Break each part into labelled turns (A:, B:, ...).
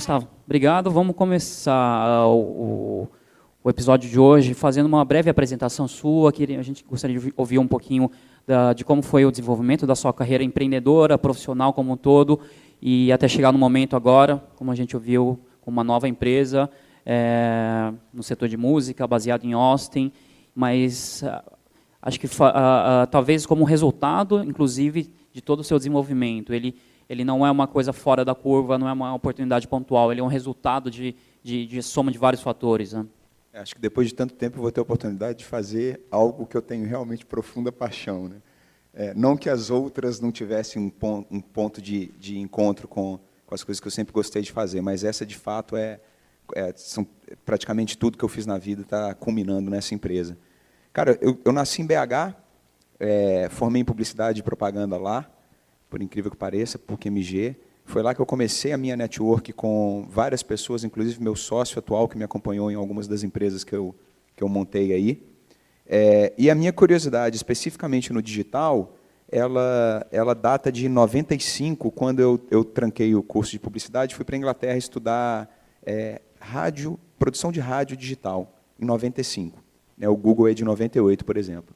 A: Gustavo, obrigado. Vamos começar o, o, episódio de hoje fazendo uma breve apresentação sua. Que a gente gostaria de ouvir um pouquinho da, de como foi o desenvolvimento da sua carreira empreendedora, profissional como um todo, e até chegar no momento agora, como a gente ouviu, com uma nova empresa é, no setor de música, baseado em Austin, mas uh, acho que uh, uh, talvez como resultado, inclusive, de todo o seu desenvolvimento. Ele ele não é uma coisa fora da curva, não é uma oportunidade pontual, ele é um resultado de, de, de soma de vários fatores. Né?
B: É, acho que depois de tanto tempo eu vou ter a oportunidade de fazer algo que eu tenho realmente profunda paixão. Né? É, não que as outras não tivessem um, pon um ponto de, de encontro com, com, as coisas que eu sempre gostei de fazer, mas essa de fato é, é são praticamente tudo que eu fiz na vida está culminando nessa empresa. Cara, eu, eu nasci em BH, é, formei em publicidade e propaganda lá, por incrível que pareça, PUC MG. Foi lá que eu comecei a minha network com várias pessoas, inclusive meu sócio atual, que me acompanhou em algumas das empresas que eu, que eu montei aí. É, e a minha curiosidade, especificamente no digital, ela, ela data de 95, quando eu, eu tranquei o curso de publicidade, fui para a Inglaterra estudar é, rádio, produção de rádio digital, em 95. Né, o Google é de 98, por exemplo.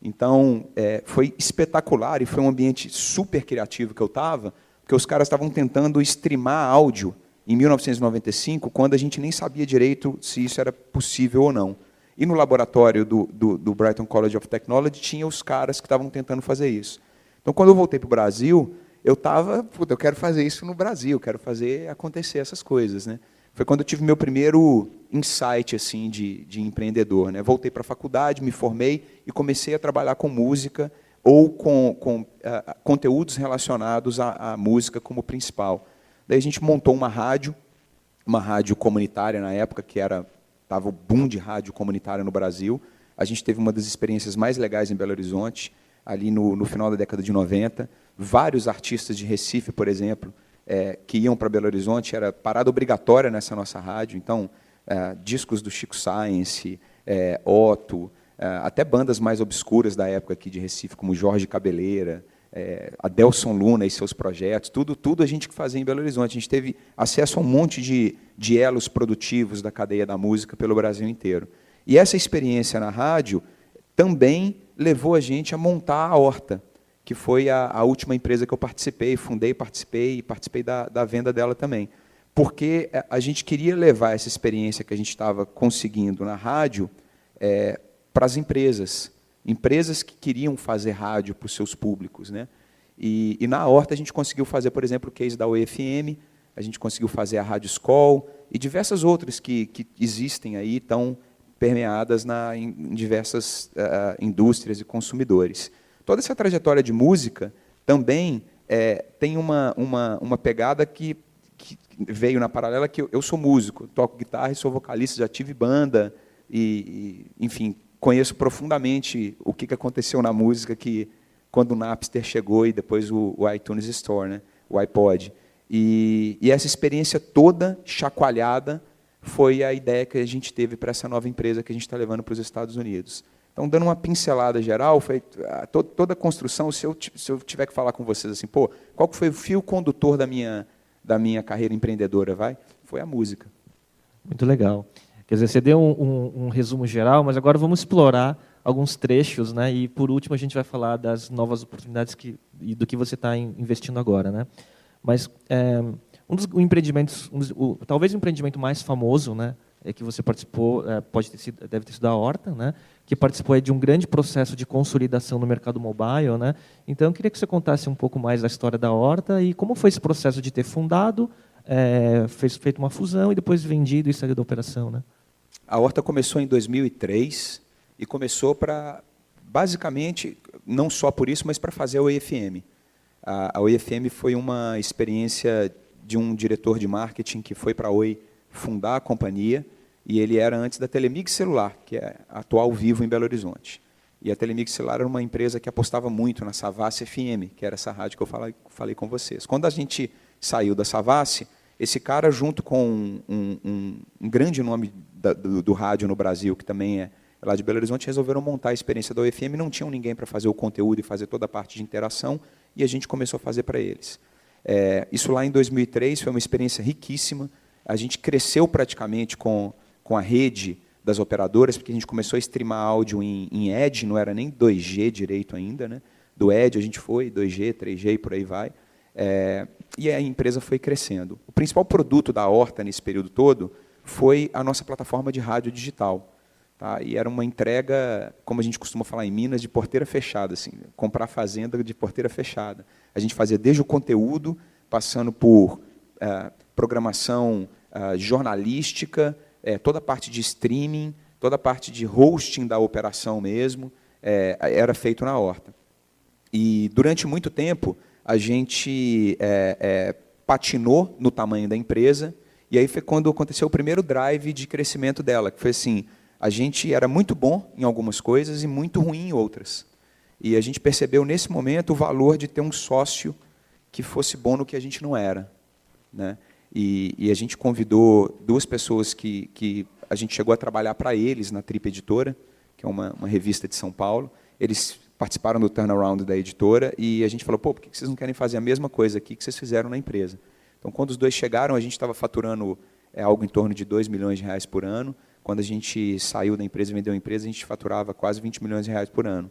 B: Então, é, foi espetacular e foi um ambiente super criativo que eu estava, porque os caras estavam tentando streamar áudio em 1995, quando a gente nem sabia direito se isso era possível ou não. E no laboratório do, do, do Brighton College of Technology tinha os caras que estavam tentando fazer isso. Então, quando eu voltei para o Brasil, eu estava, eu quero fazer isso no Brasil, quero fazer acontecer essas coisas. Né? Foi quando eu tive meu primeiro insight assim de, de empreendedor. Né? Voltei para a faculdade, me formei e comecei a trabalhar com música ou com, com uh, conteúdos relacionados à, à, música como principal. Daí a gente montou uma rádio, uma rádio comunitária na época, que era estava o boom de rádio comunitária no Brasil. A gente teve uma das experiências mais legais em Belo Horizonte, ali no, no final da década de 90. Vários artistas de Recife, por exemplo, é, que iam para Belo Horizonte, era parada obrigatória nessa nossa rádio. Então, é, discos do Chico Science, é, Otto, é, até bandas mais obscuras da época aqui de Recife, como Jorge Cabeleira, é, Adelson Luna e seus projetos, tudo, tudo a gente que fazia em Belo Horizonte. A gente teve acesso a um monte de, de elos produtivos da cadeia da música pelo Brasil inteiro. E essa experiência na rádio também levou a gente a montar a Horta, que foi a, a última empresa que eu participei, fundei, participei e participei da, da venda dela também porque eh, a gente queria levar essa experiência que a gente estava conseguindo na rádio é, para as empresas, empresas que queriam fazer rádio para os seus públicos. Né? E, e, na Horta a gente conseguiu fazer, por exemplo, o case da UFM, a gente conseguiu fazer a Rádio School e diversas outras que, que existem aí, estão permeadas na, em diversas uh, indústrias e consumidores. Toda essa trajetória de música também é, tem uma, uma, uma pegada que que veio na paralela que eu, eu, sou músico, toco guitarra e sou vocalista, já tive banda e, e enfim, conheço profundamente o que, que aconteceu na música que quando o Napster chegou e depois o, o iTunes Store, né, o iPod. E, e, essa experiência toda chacoalhada foi a ideia que a gente teve para essa nova empresa que a gente está levando para os Estados Unidos. Então, dando uma pincelada geral, foi toda a construção, se eu, se eu tiver que falar com vocês assim, pô, qual foi o fio condutor da minha da minha carreira empreendedora, vai? Foi a música.
C: Muito legal. Quer dizer, você deu um, um, um, resumo geral, mas agora vamos explorar alguns trechos, né? E por último a gente vai falar das novas oportunidades que, e do que você está investindo agora, né? Mas é, um dos empreendimentos, um dos, o, talvez o empreendimento mais famoso, né? É que você participou, é, pode ter sido, deve ter sido a Horta, né? Que participou de um grande processo de consolidação no mercado mobile. Né? Então, eu queria que você contasse um pouco mais da história da Horta e como foi esse processo de ter fundado, é, fez feito uma fusão e depois vendido e saído da operação. Né?
B: A Horta começou em 2003 e começou para, basicamente, não só por isso, mas para fazer a OIFM. A, a foi uma experiência de um diretor de marketing que foi para a Oi fundar a companhia e ele era antes da Telemig Celular, que é atual Vivo em Belo Horizonte. E a Telemig Celular era uma empresa que apostava muito na Savassi FM, que era essa rádio que eu falei, falei com vocês. Quando a gente saiu da Savassi, esse cara, junto com um, um, um grande nome da, do, do, rádio no Brasil, que também é lá de Belo Horizonte, resolveram montar a experiência da UFM. Não tinham ninguém para fazer o conteúdo e fazer toda a parte de interação, e a gente começou a fazer para eles. É, isso lá em 2003 foi uma experiência riquíssima. A gente cresceu praticamente com, com a rede das operadoras, porque a gente começou a streamar áudio em, em Edge, não era nem 2G direito ainda. Né? Do Edge a gente foi, 2G, 3G e por aí vai. É, e a empresa foi crescendo. O principal produto da Horta nesse período todo foi a nossa plataforma de rádio digital. Tá? E era uma entrega, como a gente costuma falar em Minas, de porteira fechada, assim, comprar fazenda de porteira fechada. A gente fazia desde o conteúdo, passando por é, programação é, jornalística, é, toda a parte de streaming, toda a parte de hosting da operação mesmo, é, era feito na horta. E durante muito tempo a gente é, é, patinou no tamanho da empresa, e aí foi quando aconteceu o primeiro drive de crescimento dela, que foi assim, a gente era muito bom em algumas coisas e muito ruim em outras. E a gente percebeu nesse momento o valor de ter um sócio que fosse bom no que a gente não era. Né? E, e a gente convidou duas pessoas que, que a gente chegou a trabalhar para eles na Trip Editora, que é uma, uma revista de São Paulo. Eles participaram do turnaround da editora e a gente falou, pô, por que vocês não querem fazer a mesma coisa aqui que vocês fizeram na empresa? Então, quando os dois chegaram, a gente estava faturando é, algo em torno de 2 milhões de reais por ano. Quando a gente saiu da empresa e vendeu a empresa, a gente faturava quase 20 milhões de reais por ano.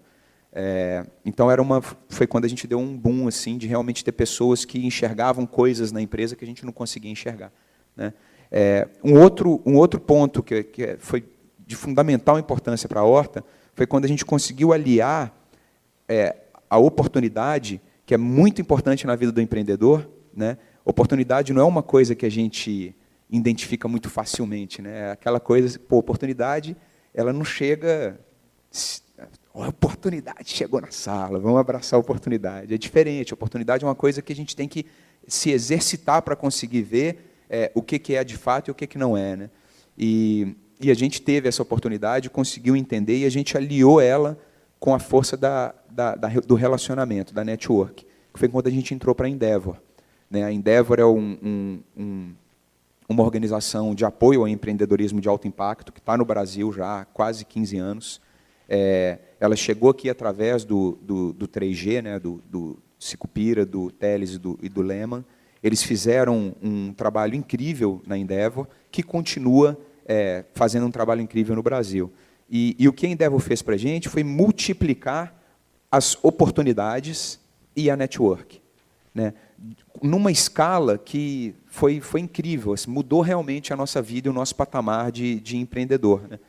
B: É, então era uma, foi quando a gente deu um boom assim de realmente ter pessoas que enxergavam coisas na empresa que a gente não conseguia enxergar. Né? É, um outro um outro ponto que, que foi de fundamental importância para a Horta foi quando a gente conseguiu aliar é, a oportunidade que é muito importante na vida do empreendedor, né? Oportunidade não é uma coisa que a gente identifica muito facilmente, né? É aquela coisa, pô, oportunidade, ela não chega a oportunidade chegou na sala, vamos abraçar a oportunidade. É diferente, a oportunidade é uma coisa que a gente tem que se exercitar para conseguir ver é, o que, que é de fato e o que, que não é. Né? E, e a gente teve essa oportunidade, conseguiu entender e a gente aliou ela com a força da, da, da, do relacionamento, da network, que foi quando a gente entrou para a Endeavor. Né? A Endeavor é um, um, um, uma organização de apoio ao empreendedorismo de alto impacto, que está no Brasil já há quase 15 anos. É, ela chegou aqui através do, do, do 3G, né, do, do Sicupira, do Teles e do, e do Lehman. Eles fizeram um trabalho incrível na Endeavor, que continua é, fazendo um trabalho incrível no Brasil. E, e o que a Endeavor fez para a gente foi multiplicar as oportunidades e a network. Né? Numa escala que foi, foi incrível, assim, mudou realmente a nossa vida e o nosso patamar de, de empreendedor. Né?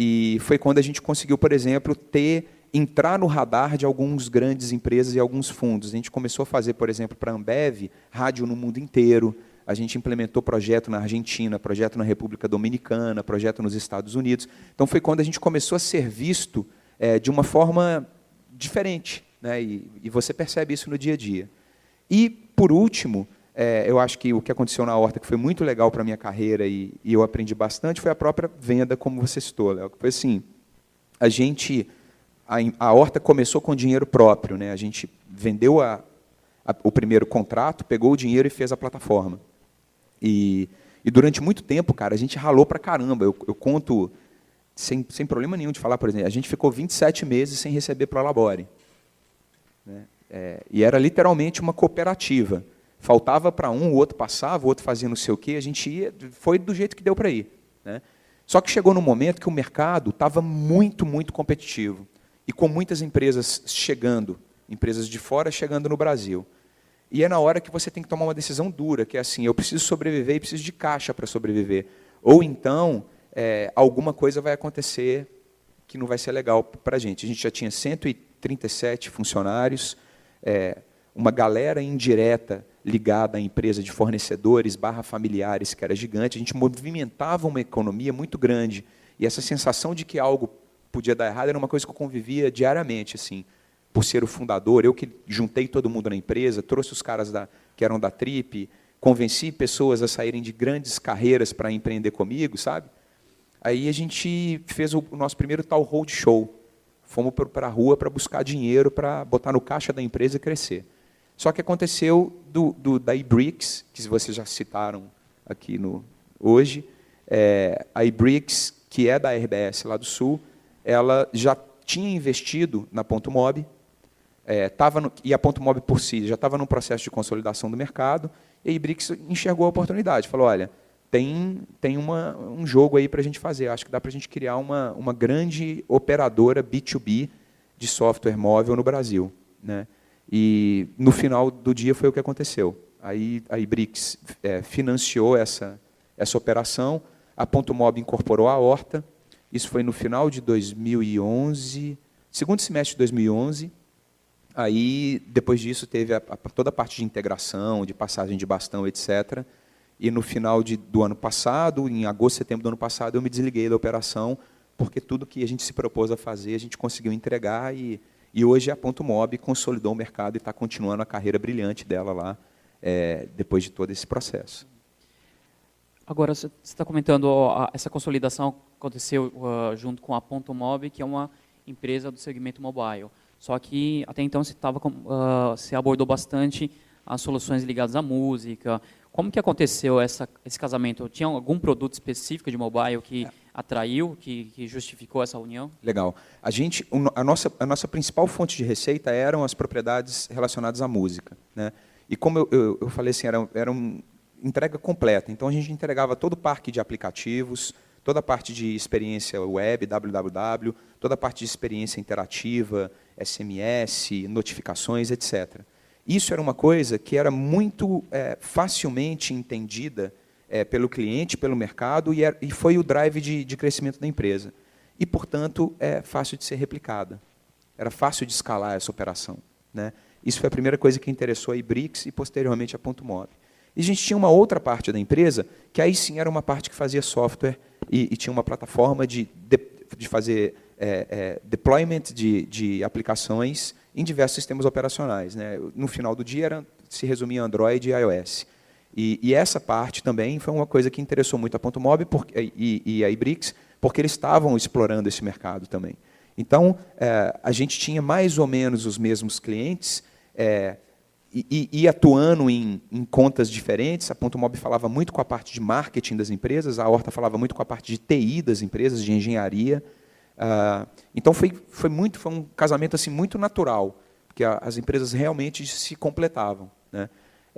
B: E foi quando a gente conseguiu, por exemplo, ter entrar no radar de algumas grandes empresas e alguns fundos. A gente começou a fazer, por exemplo, para a Ambev, rádio no mundo inteiro. A gente implementou projeto na Argentina, projeto na República Dominicana, projeto nos Estados Unidos. Então foi quando a gente começou a ser visto é, de uma forma diferente. Né? E, e você percebe isso no dia a dia. E, por último, é, eu acho que o que aconteceu na Horta, que foi muito legal para a minha carreira e, e, eu aprendi bastante, foi a própria venda, como você citou, Léo. Foi assim, a gente, a, a Horta começou com dinheiro próprio. Né? A gente vendeu a, a, o primeiro contrato, pegou o dinheiro e fez a plataforma. E, e durante muito tempo, cara, a gente ralou para caramba. Eu, eu conto, sem, sem problema nenhum de falar, por exemplo, a gente ficou 27 meses sem receber para a Labore. Né? É, e era literalmente uma cooperativa. Faltava para um, o outro passava, o outro fazia não sei o quê, a gente ia, foi do jeito que deu para ir. Né? Só que chegou num momento que o mercado estava muito, muito competitivo. E com muitas empresas chegando, empresas de fora chegando no Brasil. E é na hora que você tem que tomar uma decisão dura, que é assim, eu preciso sobreviver e preciso de caixa para sobreviver. Ou então, é, alguma coisa vai acontecer que não vai ser legal para a gente. A gente já tinha 137 funcionários, é, uma galera indireta ligada à empresa de fornecedores barra familiares, que era gigante, a gente movimentava uma economia muito grande. E essa sensação de que algo podia dar errado era uma coisa que eu convivia diariamente, assim, por ser o fundador, eu que juntei todo mundo na empresa, trouxe os caras da, que eram da Trip, convenci pessoas a saírem de grandes carreiras para empreender comigo, sabe? Aí a gente fez o, nosso primeiro tal road show. Fomos para a rua para buscar dinheiro para botar no caixa da empresa e crescer. Só que aconteceu do, do, da iBricks, que vocês já citaram aqui no, hoje, é, a iBricks, que é da RBS lá do Sul, ela já tinha investido na Ponto Mob, é, no, e a Ponto Mob por si já estava num processo de consolidação do mercado, e a Ibrix enxergou a oportunidade, falou, olha, tem, tem uma, um jogo aí para a gente fazer, acho que dá para a gente criar uma, uma grande operadora B2B de software móvel no Brasil. Né? E no final do dia foi o que aconteceu. Aí a Ibrix é, financiou essa, essa operação, a Ponto Mob incorporou a Horta, isso foi no final de 2011, segundo semestre de 2011, Aí, depois disso, teve a, a, toda a parte de integração, de passagem de bastão, etc. E no final de, do ano passado, em agosto, setembro do ano passado, eu me desliguei da operação, porque tudo que a gente se propôs a fazer, a gente conseguiu entregar e, e hoje a Ponto Mob consolidou o mercado e está continuando a carreira brilhante dela lá, é, depois de todo esse processo.
A: Agora, você está comentando, ó, essa consolidação aconteceu uh, junto com a Ponto Mob, que é uma empresa do segmento mobile. Só que até então se, tava, uh, se abordou bastante as soluções ligadas à música. Como que aconteceu essa, esse casamento? Tinha algum produto específico de mobile que é. Atraiu, que, que, justificou essa união?
B: Legal. A gente, a nossa, a nossa principal fonte de receita eram as propriedades relacionadas à música, né? E como eu, eu, eu falei assim, era, era uma entrega completa. Então a gente entregava todo o parque de aplicativos, toda a parte de experiência web, www, toda a parte de experiência interativa, SMS, notificações, etc. Isso era uma coisa que era muito é, facilmente entendida é, pelo cliente, pelo mercado, e, era, e foi o drive de, de, crescimento da empresa. E, portanto, é fácil de ser replicada. Era fácil de escalar essa operação. Né? Isso foi a primeira coisa que interessou a Ibrix e, posteriormente, a Ponto Mob. E a gente tinha uma outra parte da empresa, que aí sim era uma parte que fazia software e, e tinha uma plataforma de, de, de fazer é, é, deployment de, de aplicações em diversos sistemas operacionais. Né? No final do dia, era, se resumia Android e iOS. E, e, essa parte também foi uma coisa que interessou muito a Ponto Mob e, e a Ibrix, porque eles estavam explorando esse mercado também. Então, é, a gente tinha mais ou menos os mesmos clientes, é, e, e, atuando em, em, contas diferentes. A Ponto Mob falava muito com a parte de marketing das empresas, a Horta falava muito com a parte de TI das empresas, de engenharia. Uh, então foi, foi muito foi um casamento assim muito natural, porque a, as empresas realmente se completavam. Né?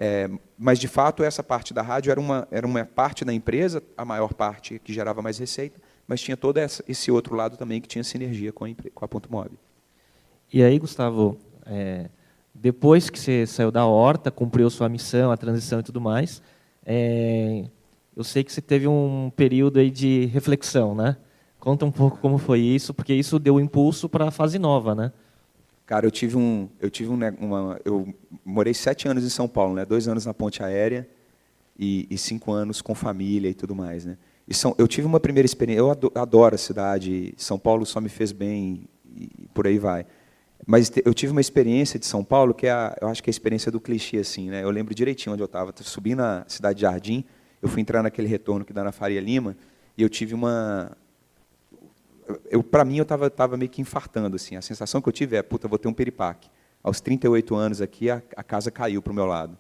B: É, mas de fato essa parte da rádio era uma era uma parte da empresa, a maior parte que gerava mais receita, mas tinha todo essa, esse outro lado também que tinha sinergia com a, com a Ponto Mob.
C: E aí, Gustavo, é, depois que você saiu da horta, cumpriu sua missão, a transição e tudo mais, é, eu sei que você teve um período aí de reflexão, né? Conta um pouco como foi isso, porque isso deu impulso para a fase nova, né?
B: Cara, eu tive um, eu tive um, uma, eu morei sete anos em São Paulo, né? Dois anos na ponte aérea e, e cinco anos com família e tudo mais, né? E são, eu tive uma primeira experiência. Eu adoro a cidade. São Paulo só me fez bem e por aí vai. Mas eu tive uma experiência de São Paulo que é, a, eu acho que é a experiência do clichê assim, né? Eu lembro direitinho onde eu estava. Subi na cidade de Jardim, eu fui entrar naquele retorno que dá na Faria Lima e eu tive uma eu para mim eu estava tava meio que infartando assim. A sensação que eu tive é, puta, vou ter um peripaque. Aos 38 anos aqui a, a casa caiu para o meu lado.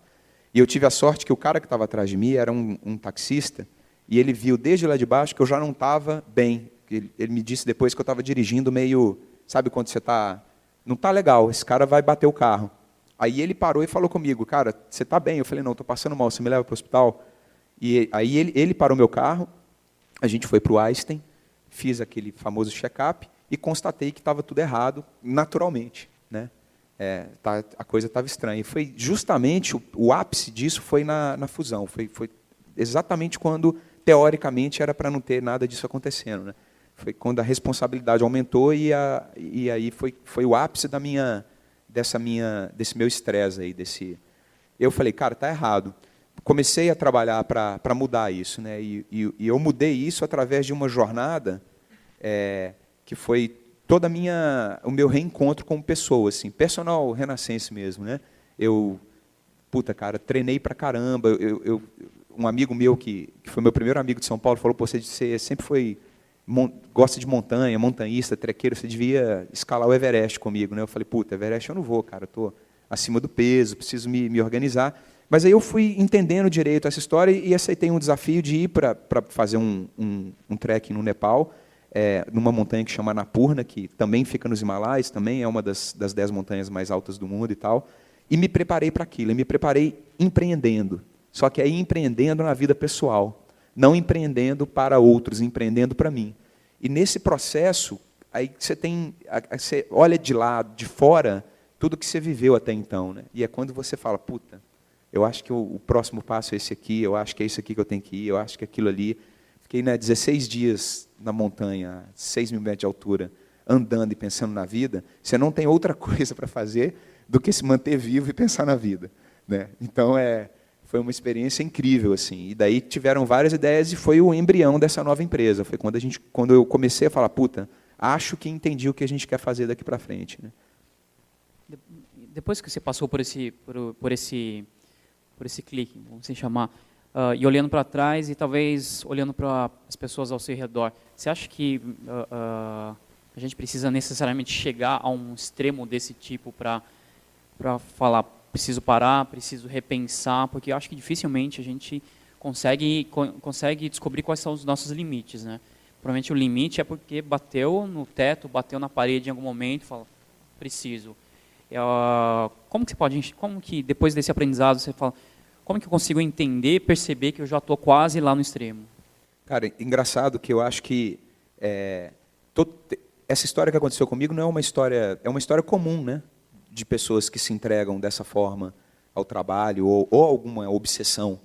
B: E eu tive a sorte que o cara que estava atrás de mim era um, um, taxista e ele viu desde lá de baixo que eu já não estava bem. Ele, ele, me disse depois que eu estava dirigindo meio, sabe quando você está, não está legal. Esse cara vai bater o carro. Aí ele parou e falou comigo, cara, você está bem? Eu falei, não, estou passando mal. Você me leva para o hospital? E aí ele, ele parou meu carro. A gente foi para o Einstein fiz aquele famoso check-up e constatei que estava tudo errado, naturalmente. Né? É, tá, a coisa estava estranha. E foi justamente o, o ápice disso foi na, na fusão. Foi, foi, exatamente quando, teoricamente, era para não ter nada disso acontecendo. Né? Foi quando a responsabilidade aumentou e, a, e aí foi, foi o ápice da minha, dessa minha, desse meu estresse aí, desse. Eu falei, cara, tá errado comecei a trabalhar para mudar isso. Né? E, e, e, eu mudei isso através de uma jornada é, que foi toda minha, o meu reencontro como pessoa, assim, personal renascense mesmo. Né? Eu, puta, cara, treinei para caramba. Eu, eu, um amigo meu, que, que foi meu primeiro amigo de São Paulo, falou, você, você sempre foi gosta de montanha, montanhista, trequeiro, você devia escalar o Everest comigo, né? Eu falei, puta, Everest eu não vou, cara, eu tô acima do peso, preciso me, me organizar. Mas aí eu fui entendendo direito essa história e aceitei um desafio de ir para fazer um, um, um no Nepal. é, numa montanha que chama Napurna, que também fica nos Himalaias, também é uma das, das dez montanhas mais altas do mundo e tal. E me preparei para aquilo, e me preparei empreendendo. Só que aí empreendendo na vida pessoal, não empreendendo para outros, empreendendo para mim. E nesse processo, aí você tem, você olha de lado, de fora, tudo que você viveu até então, né? E é quando você fala, puta, eu acho que o, próximo passo é esse aqui, eu acho que é isso aqui que eu tenho que ir, eu acho que é aquilo ali. Fiquei né, 16 dias na montanha, 6 mil metros de altura, andando e pensando na vida. Você não tem outra coisa para fazer do que se manter vivo e pensar na vida. Né? Então, é, foi uma experiência incrível. assim. E daí tiveram várias ideias e foi o embrião dessa nova empresa. Foi quando, a gente, quando eu comecei a falar, puta, acho que entendi o que a gente quer fazer daqui para frente. Né?
A: Depois que você passou por esse, por, por esse por esse clique, vamos assim chamar, uh, e olhando para trás e talvez olhando para as pessoas ao seu redor. Você acha que uh, uh, a gente precisa necessariamente chegar a um extremo desse tipo para para falar preciso parar, preciso repensar, porque eu acho que dificilmente a gente consegue consegue descobrir quais são os nossos limites, né? Provavelmente o limite é porque bateu no teto, bateu na parede em algum momento, fala preciso. como que você pode, como que depois desse aprendizado você fala como que eu consigo entender, perceber que eu já estou quase lá no extremo?
B: Cara, engraçado que eu acho que é, essa história que aconteceu comigo não é uma história, é uma história comum, né? De pessoas que se entregam dessa forma ao trabalho ou, ou alguma obsessão,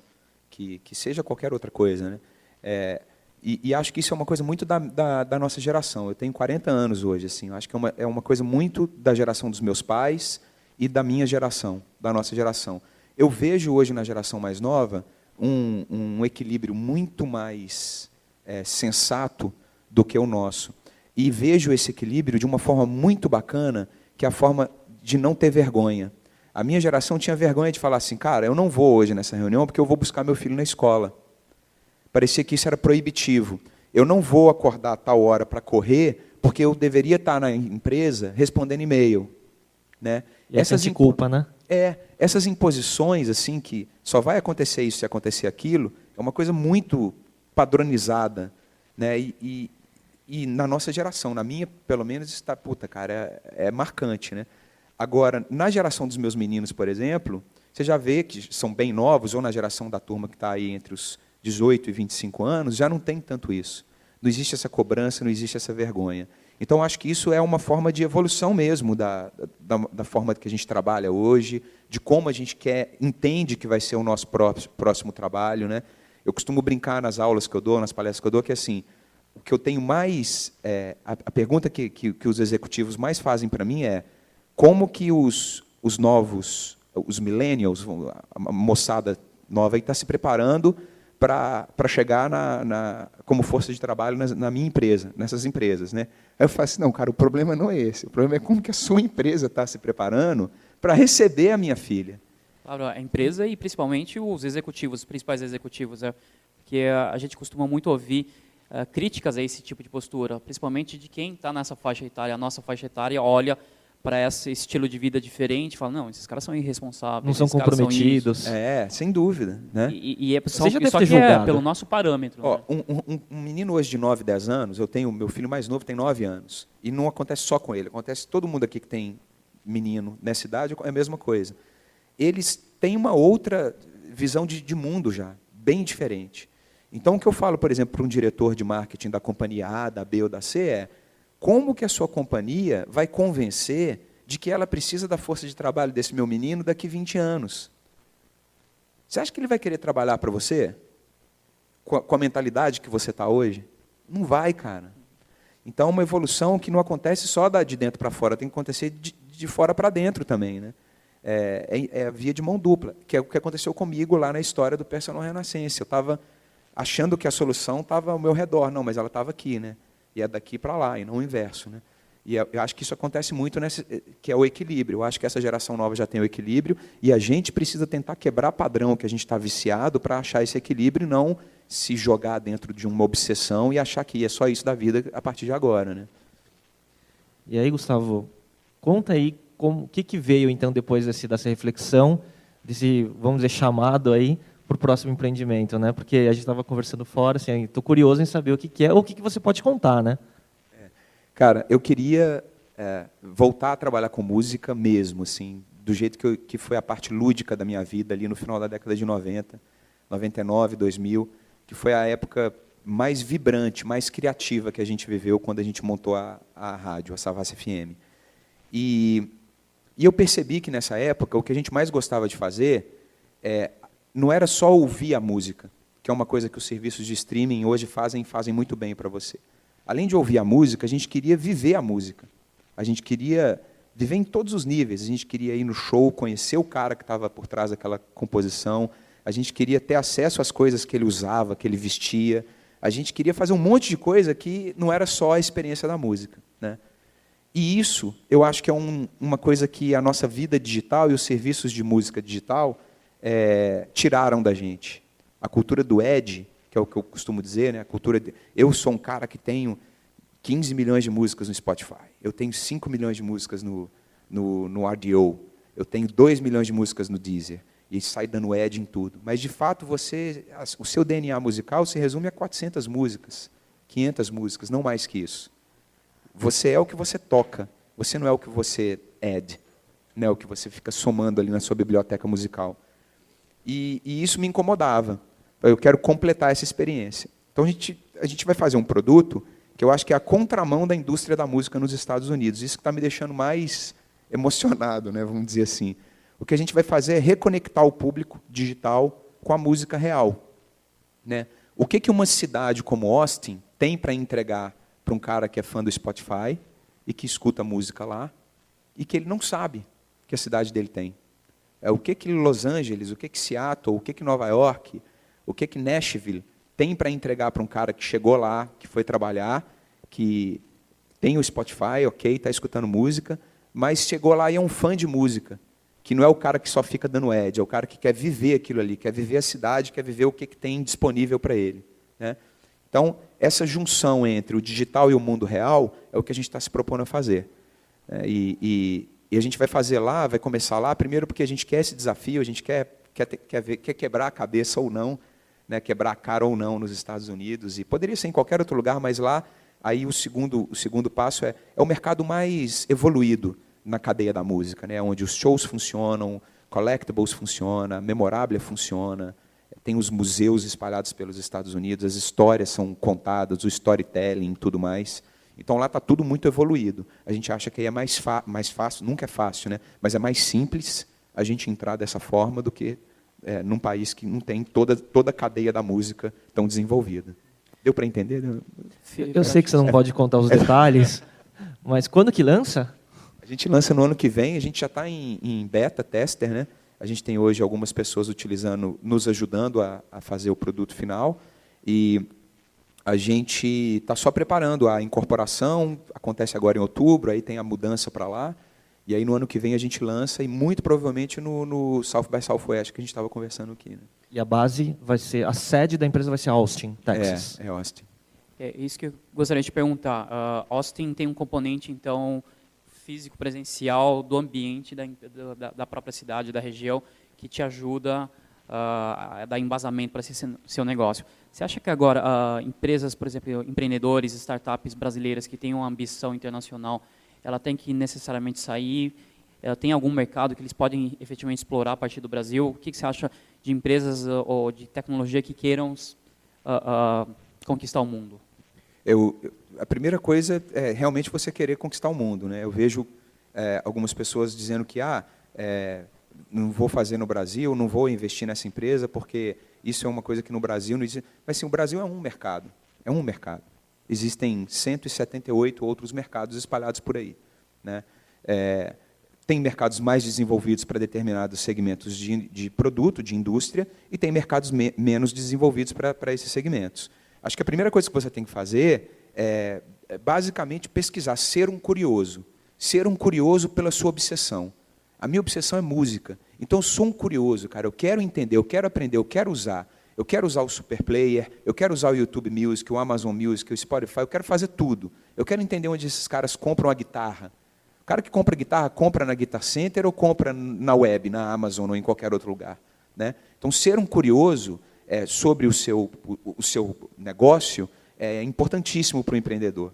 B: que, que seja qualquer outra coisa, né? É, e, e, acho que isso é uma coisa muito da, da, da, nossa geração. Eu tenho 40 anos hoje, assim. Acho que é uma, é uma coisa muito da geração dos meus pais e da minha geração, da nossa geração. Eu vejo hoje na geração mais nova um, um equilíbrio muito mais é, sensato do que o nosso. E vejo esse equilíbrio de uma forma muito bacana, que é a forma de não ter vergonha. A minha geração tinha vergonha de falar assim, cara, eu não vou hoje nessa reunião porque eu vou buscar meu filho na escola. Parecia que isso era proibitivo. Eu não vou acordar a tal hora para correr porque eu deveria estar na empresa respondendo e-mail. Né?
C: E essa se culpa, né?
B: É, essas imposições, assim, que só vai acontecer isso se acontecer aquilo, é uma coisa muito padronizada. Né? E, e, e na nossa geração, na minha, pelo menos, está, puta, cara, é, é marcante. Né? Agora, na geração dos meus meninos, por exemplo, você já vê que são bem novos, ou na geração da turma que está aí entre os 18 e 25 anos, já não tem tanto isso. Não existe essa cobrança, não existe essa vergonha. Então, acho que isso é uma forma de evolução mesmo da, da, da, forma que a gente trabalha hoje, de como a gente quer, entende que vai ser o nosso próximo trabalho. Né? Eu costumo brincar nas aulas que eu dou, nas palestras que eu dou, que assim, o que eu tenho mais. É, a, a, pergunta que, que, que os executivos mais fazem para mim é como que os, os novos, os millennials, a moçada nova está se preparando para chegar na, na, como força de trabalho na, na, minha empresa, nessas empresas. Né? Aí eu falo assim, não, cara, o problema não é esse. O problema é como que a sua empresa está se preparando para receber a minha filha.
A: Claro, a empresa e principalmente os executivos, os principais executivos, é, que a gente costuma muito ouvir uh, críticas a esse tipo de postura, principalmente de quem está nessa faixa etária. A nossa faixa etária olha para esse estilo de vida diferente, fala, não, esses caras são irresponsáveis.
C: Não são comprometidos. São
B: é, sem dúvida. Né?
A: E, e é só, Você já só que é pelo nosso parâmetro.
B: Ó, né? um, um, um, menino hoje de 9, 10 anos, eu tenho, meu filho mais novo tem 9 anos, e não acontece só com ele, acontece todo mundo aqui que tem menino nessa idade, é a mesma coisa. Eles têm uma outra visão de, de mundo já, bem diferente. Então, o que eu falo, por exemplo, para um diretor de marketing da companhia A, da B ou da C é como que a sua companhia vai convencer de que ela precisa da força de trabalho desse meu menino daqui 20 anos? Você acha que ele vai querer trabalhar para você? Com a, com a, mentalidade que você está hoje? Não vai, cara. Então, é uma evolução que não acontece só de dentro para fora, tem que acontecer de, de fora para dentro também. Né? É, é, é, a via de mão dupla, que é o que aconteceu comigo lá na história do Personal Renascença. Eu estava achando que a solução estava ao meu redor, não, mas ela estava aqui. Né? E é daqui para lá, e não o inverso. Né? E eu acho que isso acontece muito, nesse, que é o equilíbrio. Eu acho que essa geração nova já tem o equilíbrio, e a gente precisa tentar quebrar padrão que a gente está viciado para achar esse equilíbrio e não se jogar dentro de uma obsessão e achar que é só isso da vida a partir de agora. Né?
C: E aí, Gustavo, conta aí o que, que veio então depois desse, dessa reflexão, desse, vamos dizer, chamado aí para o próximo empreendimento, né? Porque a gente estava conversando fora, assim, estou curioso em saber o que, que é, ou o que, que você pode contar, né?
B: Cara, eu queria é, voltar a trabalhar com música mesmo, assim, do jeito que, eu, que foi a parte lúdica da minha vida ali no final da década de 90, 99, 2000, que foi a época mais vibrante, mais criativa que a gente viveu quando a gente montou a, a rádio, a Savassi FM. E, e eu percebi que nessa época o que a gente mais gostava de fazer é, não era só ouvir a música, que é uma coisa que os serviços de streaming hoje fazem fazem muito bem para você. Além de ouvir a música, a gente queria viver a música. A gente queria viver em todos os níveis. A gente queria ir no show, conhecer o cara que estava por trás daquela composição. A gente queria ter acesso às coisas que ele usava, que ele vestia. A gente queria fazer um monte de coisa que não era só a experiência da música. Né? E isso, eu acho que é um, uma coisa que a nossa vida digital e os serviços de música digital é, tiraram da gente a cultura do Ed, que é o que eu costumo dizer, né? a cultura de, eu sou um cara que tenho 15 milhões de músicas no Spotify, eu tenho 5 milhões de músicas no, no, no RDO, eu tenho 2 milhões de músicas no Deezer, e sai dando Ed em tudo. Mas, de fato, você, o seu DNA musical se resume a 400 músicas, 500 músicas, não mais que isso. Você é o que você toca, você não é o que você add, não é o que você fica somando ali na sua biblioteca musical. E, e isso me incomodava. Eu quero completar essa experiência. Então a gente, a gente vai fazer um produto que eu acho que é a contramão da indústria da música nos Estados Unidos. Isso que está me deixando mais emocionado, né, vamos dizer assim. O que a gente vai fazer é reconectar o público digital com a música real. Né? O que, que uma cidade como Austin tem para entregar para um cara que é fã do Spotify e que escuta música lá e que ele não sabe que a cidade dele tem? É o que, que Los Angeles, o que, que Seattle, o que, que Nova York, o que que Nashville tem para entregar para um cara que chegou lá, que foi trabalhar, que tem o Spotify, ok, está escutando música, mas chegou lá e é um fã de música, que não é o cara que só fica dando ad, é o cara que quer viver aquilo ali, quer viver a cidade, quer viver o que, que tem disponível para ele. Né? Então, essa junção entre o digital e o mundo real é o que a gente está se propondo a fazer. É, e, e, e, a gente vai fazer lá, vai começar lá, primeiro porque a gente quer esse desafio, a gente quer, quer, quer, ver, quer quebrar a cabeça ou não né, quebrar a cara ou não nos Estados Unidos, e poderia ser em qualquer outro lugar, mas lá, aí o segundo, o segundo passo é, é o mercado mais evoluído na cadeia da música, né, onde os shows funcionam, collectibles funciona, memorável funciona, tem os museus espalhados pelos Estados Unidos, as histórias são contadas, o storytelling e tudo mais. Então lá está tudo muito evoluído. A gente acha que aí é mais, mais fácil, nunca é fácil, né? mas é mais simples a gente entrar dessa forma do que é, num país que não tem toda, toda a cadeia da música tão desenvolvida. Deu para entender?
C: Eu sei que você não pode contar os detalhes, mas quando que lança?
B: A gente lança no ano que vem, a gente já está em, em, beta, tester, né? A gente tem hoje algumas pessoas utilizando, nos ajudando a, a fazer o produto final. E a gente está só preparando a incorporação, acontece agora em outubro, aí tem a mudança para lá. E aí no ano que vem a gente lança e muito provavelmente no, no South by Southwest que a gente estava conversando aqui. Né?
C: E a base vai ser, a sede da empresa vai ser Austin, Texas.
B: É, é Austin.
A: É isso que eu gostaria de perguntar. Uh, Austin tem um componente então físico presencial do ambiente da, da, da própria cidade, da região, que te ajuda uh, a dar embasamento para esse seu negócio. Você acha que agora uh, empresas, por exemplo, empreendedores, startups brasileiras que têm uma ambição internacional ela tem que necessariamente sair? Ela tem algum mercado que eles podem efetivamente explorar a partir do Brasil? O que, que você acha de empresas uh, ou de tecnologia que queiram uh, uh, conquistar o mundo?
B: Eu, a primeira coisa é realmente você querer conquistar o mundo. Né? Eu vejo é, algumas pessoas dizendo que ah, é, não vou fazer no Brasil, não vou investir nessa empresa porque isso é uma coisa que no Brasil não existe. Mas sim, o Brasil é um mercado, é um mercado existem 178 outros mercados espalhados por aí. Né? É, tem mercados mais desenvolvidos para determinados segmentos de, de, produto, de indústria, e tem mercados me, menos desenvolvidos para, para esses segmentos. Acho que a primeira coisa que você tem que fazer é, é, basicamente pesquisar, ser um curioso. Ser um curioso pela sua obsessão. A minha obsessão é música. Então, eu sou um curioso, cara. Eu quero entender, eu quero aprender, eu quero usar. Eu quero usar o Super Player, eu quero usar o YouTube Music, o Amazon Music, o Spotify, eu quero fazer tudo. Eu quero entender onde esses caras compram a guitarra. O cara que compra guitarra, compra na Guitar Center ou compra na web, na Amazon ou em qualquer outro lugar. Né? Então, ser um curioso é, sobre o seu, o, o seu negócio é importantíssimo para o empreendedor.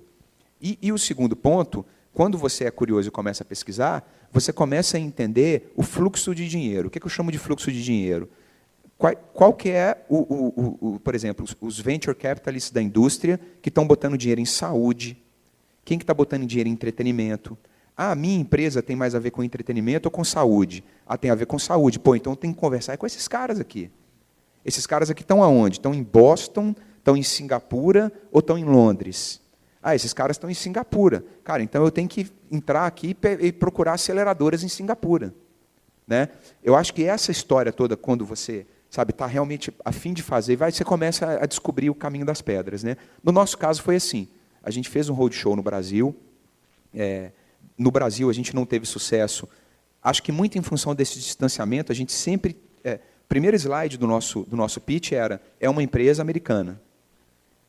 B: E, e o segundo ponto, quando você é curioso e começa a pesquisar, você começa a entender o fluxo de dinheiro. O que, é que eu chamo de fluxo de dinheiro? Qual, qual que é, o, o, o, por exemplo, os, venture capitalists da indústria que estão botando dinheiro em saúde, quem que está botando dinheiro em entretenimento? Ah, a minha empresa tem mais a ver com entretenimento ou com saúde? Ah, tem a ver com saúde. Pô, então tem que conversar com esses caras aqui. Esses caras aqui estão aonde? Estão em Boston, estão em Singapura ou estão em Londres? Ah, esses caras estão em Singapura. Cara, então eu tenho que entrar aqui e procurar aceleradoras em Singapura. Né? Eu acho que essa história toda, quando você sabe, está realmente a fim de fazer, vai, você começa a descobrir o caminho das pedras. Né? No nosso caso foi assim, a gente fez um roadshow no Brasil, é, no Brasil a gente não teve sucesso, acho que muito em função desse distanciamento, a gente sempre, é, primeiro slide do nosso, do nosso pitch era, é uma empresa americana.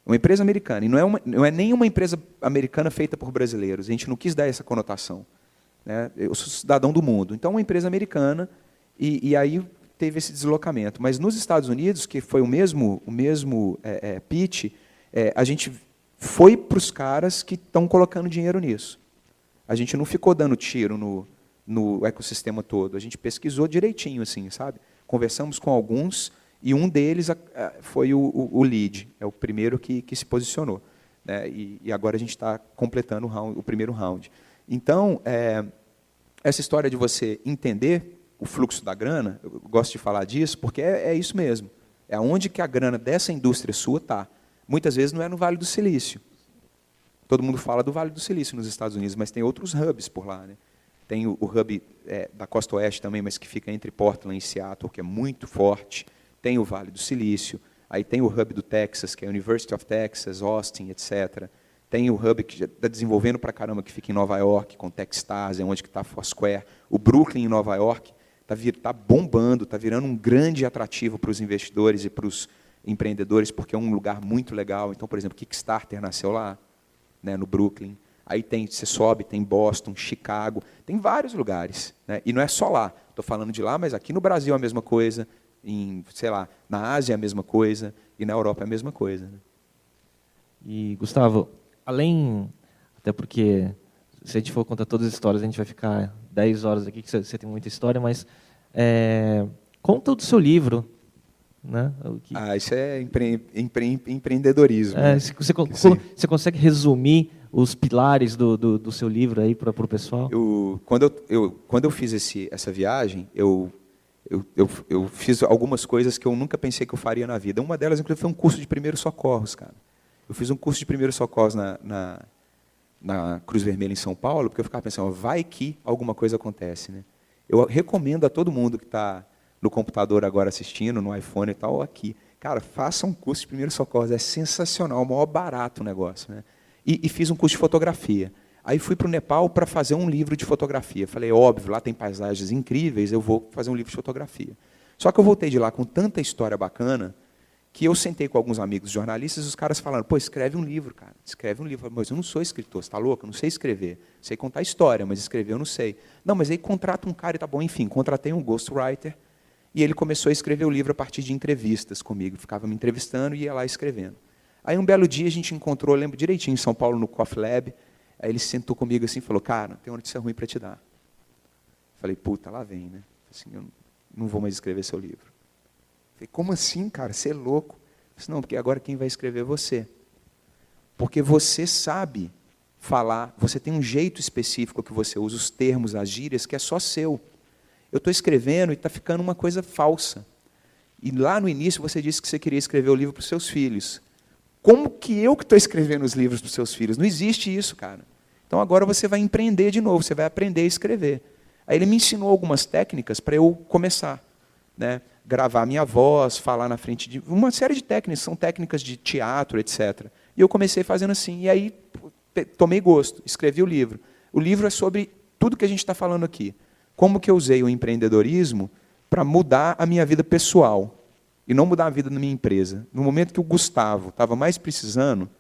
B: Uma empresa americana, e não é, uma, não é nem uma empresa americana feita por brasileiros, a gente não quis dar essa conotação. Né? Eu sou cidadão do mundo, então é uma empresa americana, e, e aí teve esse deslocamento. Mas nos Estados Unidos, que foi o mesmo, o mesmo é, é, pitch, é, a gente foi para os caras que estão colocando dinheiro nisso. A gente não ficou dando tiro no, no ecossistema todo. A gente pesquisou direitinho, assim, sabe? Conversamos com alguns e um deles foi o, o, o lead, é o primeiro que, que se posicionou. Né? E, e, agora a gente está completando o, round, o, primeiro round. Então, é, essa história de você entender o fluxo da grana, eu gosto de falar disso, porque é, é isso mesmo. É onde que a grana dessa indústria sua está. Muitas vezes não é no Vale do Silício. Todo mundo fala do Vale do Silício nos Estados Unidos, mas tem outros hubs por lá. Né? Tem o, o hub é, da costa oeste também, mas que fica entre Portland e Seattle, que é muito forte. Tem o Vale do Silício. Aí tem o hub do Texas, que é a University of Texas, Austin, etc. Tem o hub que está desenvolvendo para caramba, que fica em Nova York, com Techstars, é onde está a Foursquare. O Brooklyn, em Nova York, está tá bombando, está virando um grande atrativo para os investidores e para os empreendedores, porque é um lugar muito legal. Então, por exemplo, Kickstarter nasceu lá, né, no Brooklyn. Aí tem, você sobe, tem Boston, Chicago, tem vários lugares. Né? E não é só lá. Estou falando de lá, mas aqui no Brasil é a mesma coisa, em, sei lá, na Ásia é a mesma coisa, e na Europa é a mesma coisa. Né?
C: E, Gustavo, além, até porque se a gente for contar todas as histórias, a gente vai ficar 10 horas aqui, que você tem muita história, mas é, conta do seu livro. Né?
B: Que... Ah, isso é empre, empre, empreendedorismo.
C: É, né? você, você, consegue resumir os pilares do, do, do seu livro aí para o pessoal?
B: Eu, quando, eu, eu, quando eu fiz esse, essa viagem, eu, eu, eu, eu fiz algumas coisas que eu nunca pensei que eu faria na vida. Uma delas, inclusive, foi um curso de primeiros socorros, cara. Eu fiz um curso de primeiros socorros na, na na Cruz Vermelha em São Paulo, porque eu ficava pensando, vai que alguma coisa acontece. Né? Eu recomendo a todo mundo que está no computador agora assistindo, no iPhone e tal, aqui. Cara, faça um curso de primeiros socorros, é sensacional, o maior barato o negócio. Né? E, e fiz um curso de fotografia. Aí fui para o Nepal para fazer um livro de fotografia. Falei, óbvio, lá tem paisagens incríveis, eu vou fazer um livro de fotografia. Só que eu voltei de lá com tanta história bacana, que eu sentei com alguns amigos jornalistas e os caras falaram, pô, escreve um livro, cara, escreve um livro. Mas eu não sou escritor, você está louco? Eu não sei escrever. Sei contar história, mas escrever eu não sei. Não, mas aí contrata um cara e tá bom. Enfim, contratei um ghostwriter e ele começou a escrever o livro a partir de entrevistas comigo. Ficava me entrevistando e ia lá escrevendo. Aí um belo dia a gente encontrou, lembro direitinho, em São Paulo, no Coffee Lab. Aí ele sentou comigo assim e falou, cara, tem uma notícia ruim para te dar. Falei, puta, lá vem, né? Assim, eu não vou mais escrever seu livro. Falei, como assim, cara? Você é louco? Disse, não, porque agora quem vai escrever é você. Porque você sabe falar, você tem um jeito específico que você usa, os termos, as gírias, que é só seu. Eu estou escrevendo e está ficando uma coisa falsa. E lá no início você disse que você queria escrever o livro para os seus filhos. Como que eu que estou escrevendo os livros para os seus filhos? Não existe isso, cara. Então agora você vai empreender de novo, você vai aprender a escrever. Aí ele me ensinou algumas técnicas para eu começar. Né? gravar minha voz, falar na frente de uma série de técnicas, são técnicas de teatro, etc. E eu comecei fazendo assim, e aí tomei gosto, escrevi o livro. O livro é sobre tudo que a gente está falando aqui. Como que eu usei o empreendedorismo para mudar a minha vida pessoal e não mudar a vida da minha empresa. No momento que o Gustavo estava mais precisando,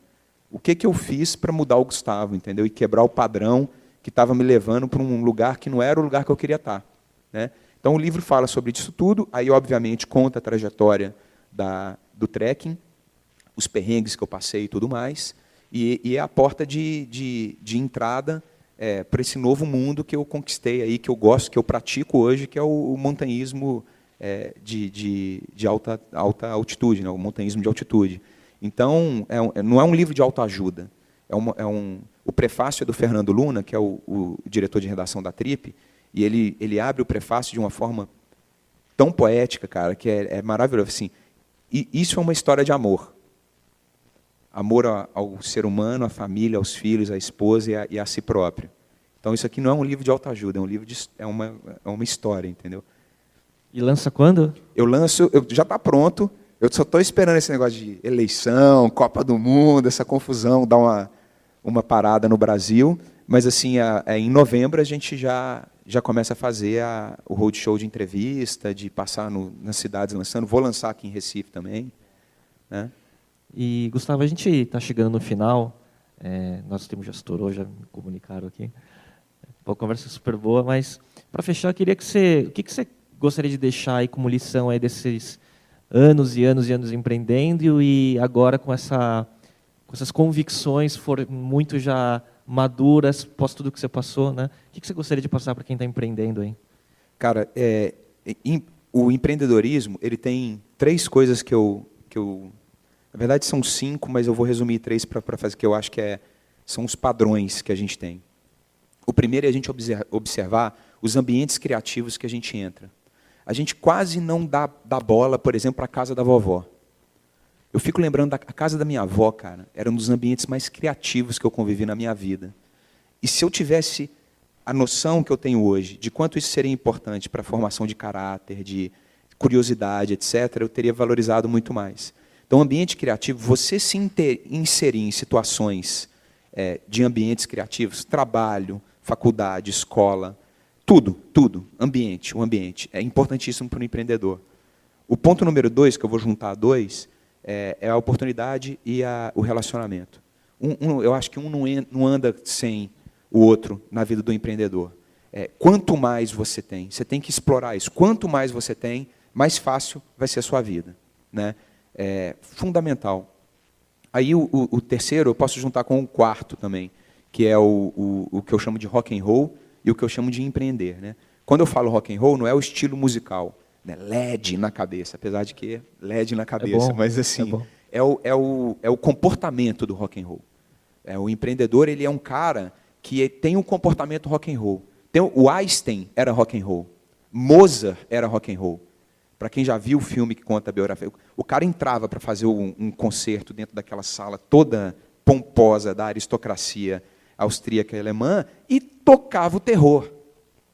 B: o que, que eu fiz para mudar o Gustavo, entendeu? E quebrar o padrão que estava me levando para um lugar que não era o lugar que eu queria estar. Tá, né? Então o livro fala sobre isso tudo, aí obviamente conta a trajetória da, do trekking, os perrengues que eu passei e tudo mais. E, e é a porta de, de, de entrada é, para esse novo mundo que eu conquistei aí, que eu gosto, que eu pratico hoje, que é o, o montanhismo é, de, de, de, alta, alta altitude, né, o montanhismo de altitude. Então, é um, não é um livro de autoajuda. É, uma, é um, o prefácio é do Fernando Luna, que é o, o, diretor de redação da Trip, e ele, ele abre o prefácio de uma forma tão poética, cara, que é, é maravilhoso. Assim, e isso é uma história de amor amor ao ser humano, à família, aos filhos, à esposa e a, e a si próprio. Então isso aqui não é um livro de autoajuda, é um livro de, é uma é uma história, entendeu?
C: E lança quando?
B: Eu lanço, eu, já está pronto. Eu só estou esperando esse negócio de eleição, Copa do Mundo, essa confusão, dar uma uma parada no Brasil. Mas assim, a, a, em novembro a gente já já começa a fazer a, o roadshow de entrevista, de passar no, nas cidades lançando. Vou lançar aqui em Recife também, né?
C: E, Gustavo, a gente está chegando no final. É, nosso tempo já estourou, já me comunicaram aqui. Uma conversa super boa, mas para fechar, eu queria que você, o que, que você gostaria de deixar aí como lição aí desses anos e anos e anos empreendendo e agora com essa com essas convicções foram muito já maduras pós tudo que você passou, né? O que, você gostaria de passar para quem está empreendendo aí?
B: Cara, é, o empreendedorismo ele tem três coisas que eu que eu na verdade, são cinco, mas eu vou resumir três para fazer que eu acho que é, são os padrões que a gente tem. O primeiro é a gente observar os ambientes criativos que a gente entra. A gente quase não dá, dá bola, por exemplo, para a casa da vovó. Eu fico lembrando da casa da minha avó, cara, era um dos ambientes mais criativos que eu convivi na minha vida. E se eu tivesse a noção que eu tenho hoje de quanto isso seria importante para a formação de caráter, de curiosidade, etc., eu teria valorizado muito mais. Então, ambiente criativo, você se inserir em situações é, de ambientes criativos, trabalho, faculdade, escola, tudo, tudo, ambiente, o ambiente, é importantíssimo para o empreendedor. O ponto número dois, que eu vou juntar dois, é, é a oportunidade e a, o relacionamento. Um, um, eu acho que um não, não, anda sem o outro na vida do empreendedor. É, quanto mais você tem, você tem que explorar isso. Quanto mais você tem, mais fácil vai ser a sua vida. Né? é, fundamental. Aí o, o, o, terceiro eu posso juntar com o quarto também, que é o, o, o, que eu chamo de rock and roll e o que eu chamo de empreender. Né? Quando eu falo rock and roll, não é o estilo musical, né? LED na cabeça, apesar de que LED na cabeça, é mas assim é, é, o, é, o, é o comportamento do rock and roll. É, o empreendedor ele é um cara que tem um comportamento rock and roll. Tem, o Einstein era rock and roll, Mozart era rock and roll. Para quem já viu o filme que conta a biografia, o cara entrava para fazer um, um, concerto dentro daquela sala toda pomposa da aristocracia austríaca e alemã e tocava o terror.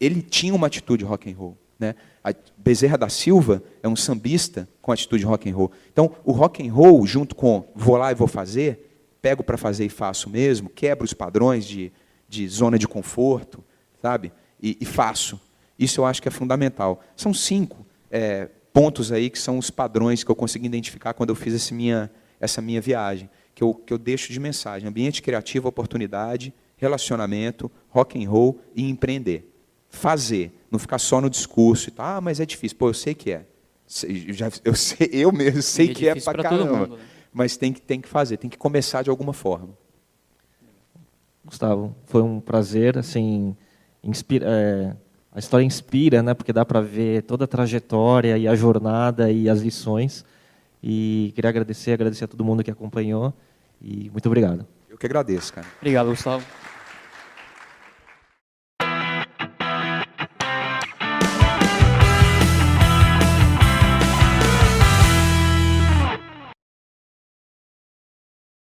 B: Ele tinha uma atitude rock and roll. Né? A Bezerra da Silva é um sambista com atitude rock and roll. Então, o rock and roll, junto com vou lá e vou fazer, pego para fazer e faço mesmo, quebro os padrões de, de zona de conforto, sabe? E, e, faço. Isso eu acho que é fundamental. São cinco é, pontos aí que são os padrões que eu consegui identificar quando eu fiz essa minha, essa minha viagem, que eu, que eu deixo de mensagem. Ambiente criativo, oportunidade, relacionamento, rock and roll e empreender. Fazer, não ficar só no discurso e tal, ah, mas é difícil. Pô, eu sei que é. Eu, já, eu, sei, eu mesmo sei é que é para caramba. Mundo, né? Mas tem que, tem que fazer, tem que começar de alguma forma.
C: Gustavo, foi um prazer, assim, inspira, é a história inspira, né? Porque dá para ver toda a trajetória e a jornada e as lições. E queria agradecer, agradecer a todo mundo que acompanhou. E muito obrigado.
B: Eu que agradeço, cara.
A: Obrigado, Gustavo.